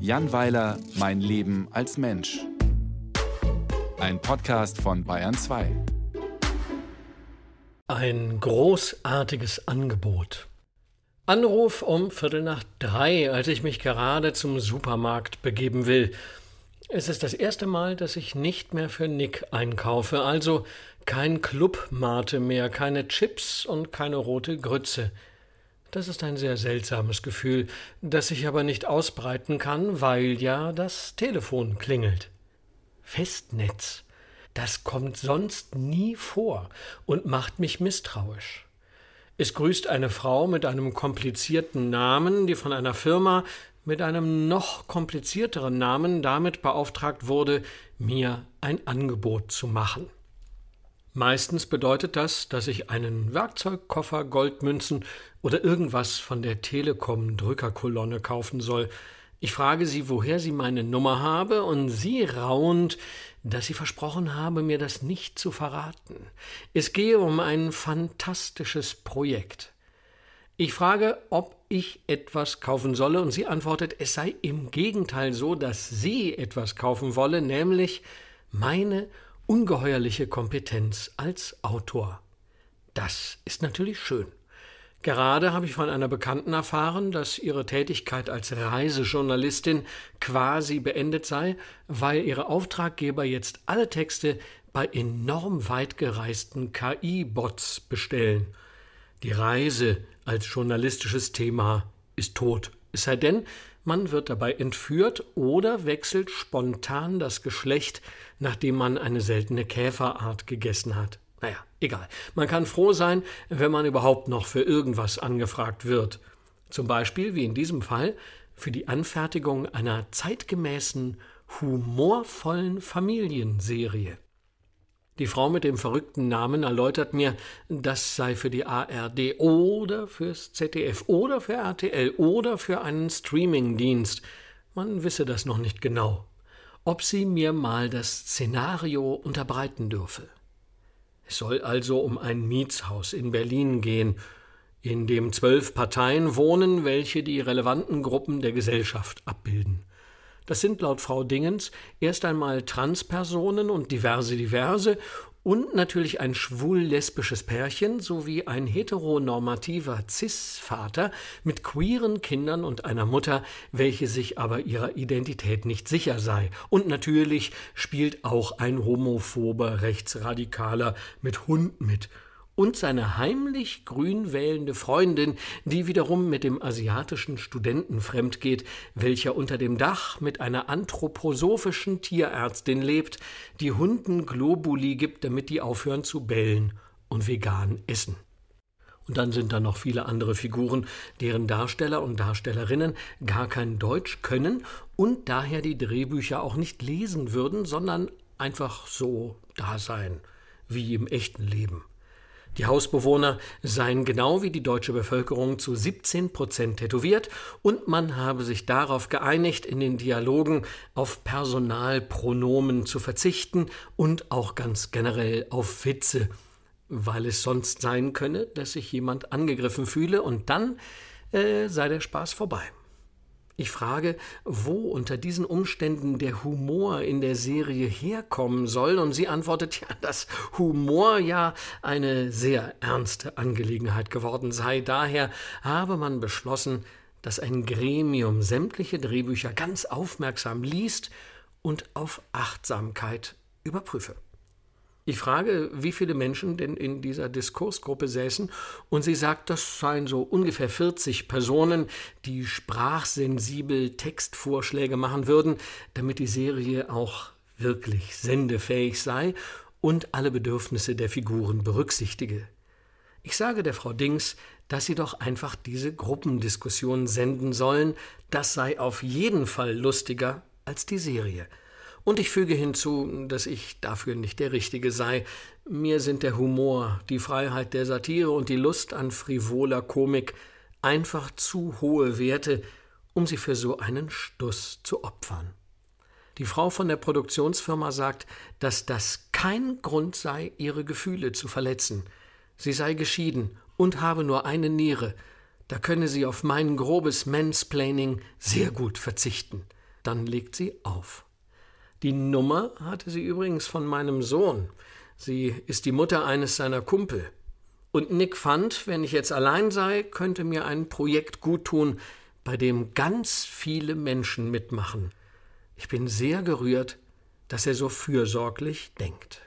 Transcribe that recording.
Jan Weiler, Mein Leben als Mensch. Ein Podcast von Bayern 2. Ein großartiges Angebot. Anruf um Viertel nach drei, als ich mich gerade zum Supermarkt begeben will. Es ist das erste Mal, dass ich nicht mehr für Nick einkaufe, also kein Clubmate mehr, keine Chips und keine rote Grütze. Das ist ein sehr seltsames Gefühl, das ich aber nicht ausbreiten kann, weil ja das Telefon klingelt. Festnetz. Das kommt sonst nie vor und macht mich misstrauisch. Es grüßt eine Frau mit einem komplizierten Namen, die von einer Firma mit einem noch komplizierteren Namen damit beauftragt wurde, mir ein Angebot zu machen. Meistens bedeutet das, dass ich einen Werkzeugkoffer, Goldmünzen oder irgendwas von der Telekom Drückerkolonne kaufen soll, ich frage sie, woher sie meine Nummer habe, und sie raunt, dass sie versprochen habe, mir das nicht zu verraten. Es gehe um ein fantastisches Projekt. Ich frage, ob ich etwas kaufen solle, und sie antwortet, es sei im Gegenteil so, dass sie etwas kaufen wolle, nämlich meine ungeheuerliche Kompetenz als Autor. Das ist natürlich schön. Gerade habe ich von einer Bekannten erfahren, dass ihre Tätigkeit als Reisejournalistin quasi beendet sei, weil ihre Auftraggeber jetzt alle Texte bei enorm weit gereisten KI-Bots bestellen. Die Reise als journalistisches Thema ist tot, es sei denn, man wird dabei entführt oder wechselt spontan das Geschlecht, nachdem man eine seltene Käferart gegessen hat. Naja, egal. Man kann froh sein, wenn man überhaupt noch für irgendwas angefragt wird. Zum Beispiel, wie in diesem Fall, für die Anfertigung einer zeitgemäßen, humorvollen Familienserie. Die Frau mit dem verrückten Namen erläutert mir, das sei für die ARD oder fürs ZDF oder für RTL oder für einen Streamingdienst. Man wisse das noch nicht genau. Ob sie mir mal das Szenario unterbreiten dürfe. Es soll also um ein Mietshaus in Berlin gehen, in dem zwölf Parteien wohnen, welche die relevanten Gruppen der Gesellschaft abbilden. Das sind laut Frau Dingens erst einmal Transpersonen und diverse diverse und natürlich ein schwul-lesbisches Pärchen sowie ein heteronormativer Cis-Vater mit queeren Kindern und einer Mutter, welche sich aber ihrer Identität nicht sicher sei. Und natürlich spielt auch ein homophober Rechtsradikaler mit Hund mit und seine heimlich grün wählende Freundin, die wiederum mit dem asiatischen Studenten fremdgeht, welcher unter dem Dach mit einer anthroposophischen Tierärztin lebt, die Hunden Globuli gibt, damit die aufhören zu bellen und vegan essen. Und dann sind da noch viele andere Figuren, deren Darsteller und Darstellerinnen gar kein Deutsch können und daher die Drehbücher auch nicht lesen würden, sondern einfach so da sein, wie im echten Leben. Die Hausbewohner seien genau wie die deutsche Bevölkerung zu 17 Prozent tätowiert und man habe sich darauf geeinigt, in den Dialogen auf Personalpronomen zu verzichten und auch ganz generell auf Witze, weil es sonst sein könne, dass sich jemand angegriffen fühle und dann äh, sei der Spaß vorbei. Ich frage, wo unter diesen Umständen der Humor in der Serie herkommen soll, und sie antwortet ja, dass Humor ja eine sehr ernste Angelegenheit geworden sei. Daher habe man beschlossen, dass ein Gremium sämtliche Drehbücher ganz aufmerksam liest und auf Achtsamkeit überprüfe. Ich frage, wie viele Menschen denn in dieser Diskursgruppe säßen, und sie sagt, das seien so ungefähr 40 Personen, die sprachsensibel Textvorschläge machen würden, damit die Serie auch wirklich sendefähig sei und alle Bedürfnisse der Figuren berücksichtige. Ich sage der Frau Dings, dass sie doch einfach diese Gruppendiskussion senden sollen, das sei auf jeden Fall lustiger als die Serie. Und ich füge hinzu, dass ich dafür nicht der Richtige sei. Mir sind der Humor, die Freiheit der Satire und die Lust an frivoler Komik einfach zu hohe Werte, um sie für so einen Stuss zu opfern. Die Frau von der Produktionsfirma sagt, dass das kein Grund sei, ihre Gefühle zu verletzen. Sie sei geschieden und habe nur eine Niere. Da könne sie auf mein grobes Mansplaining sehr gut verzichten. Dann legt sie auf. Die Nummer hatte sie übrigens von meinem Sohn. Sie ist die Mutter eines seiner Kumpel. Und Nick fand, wenn ich jetzt allein sei, könnte mir ein Projekt guttun, bei dem ganz viele Menschen mitmachen. Ich bin sehr gerührt, dass er so fürsorglich denkt.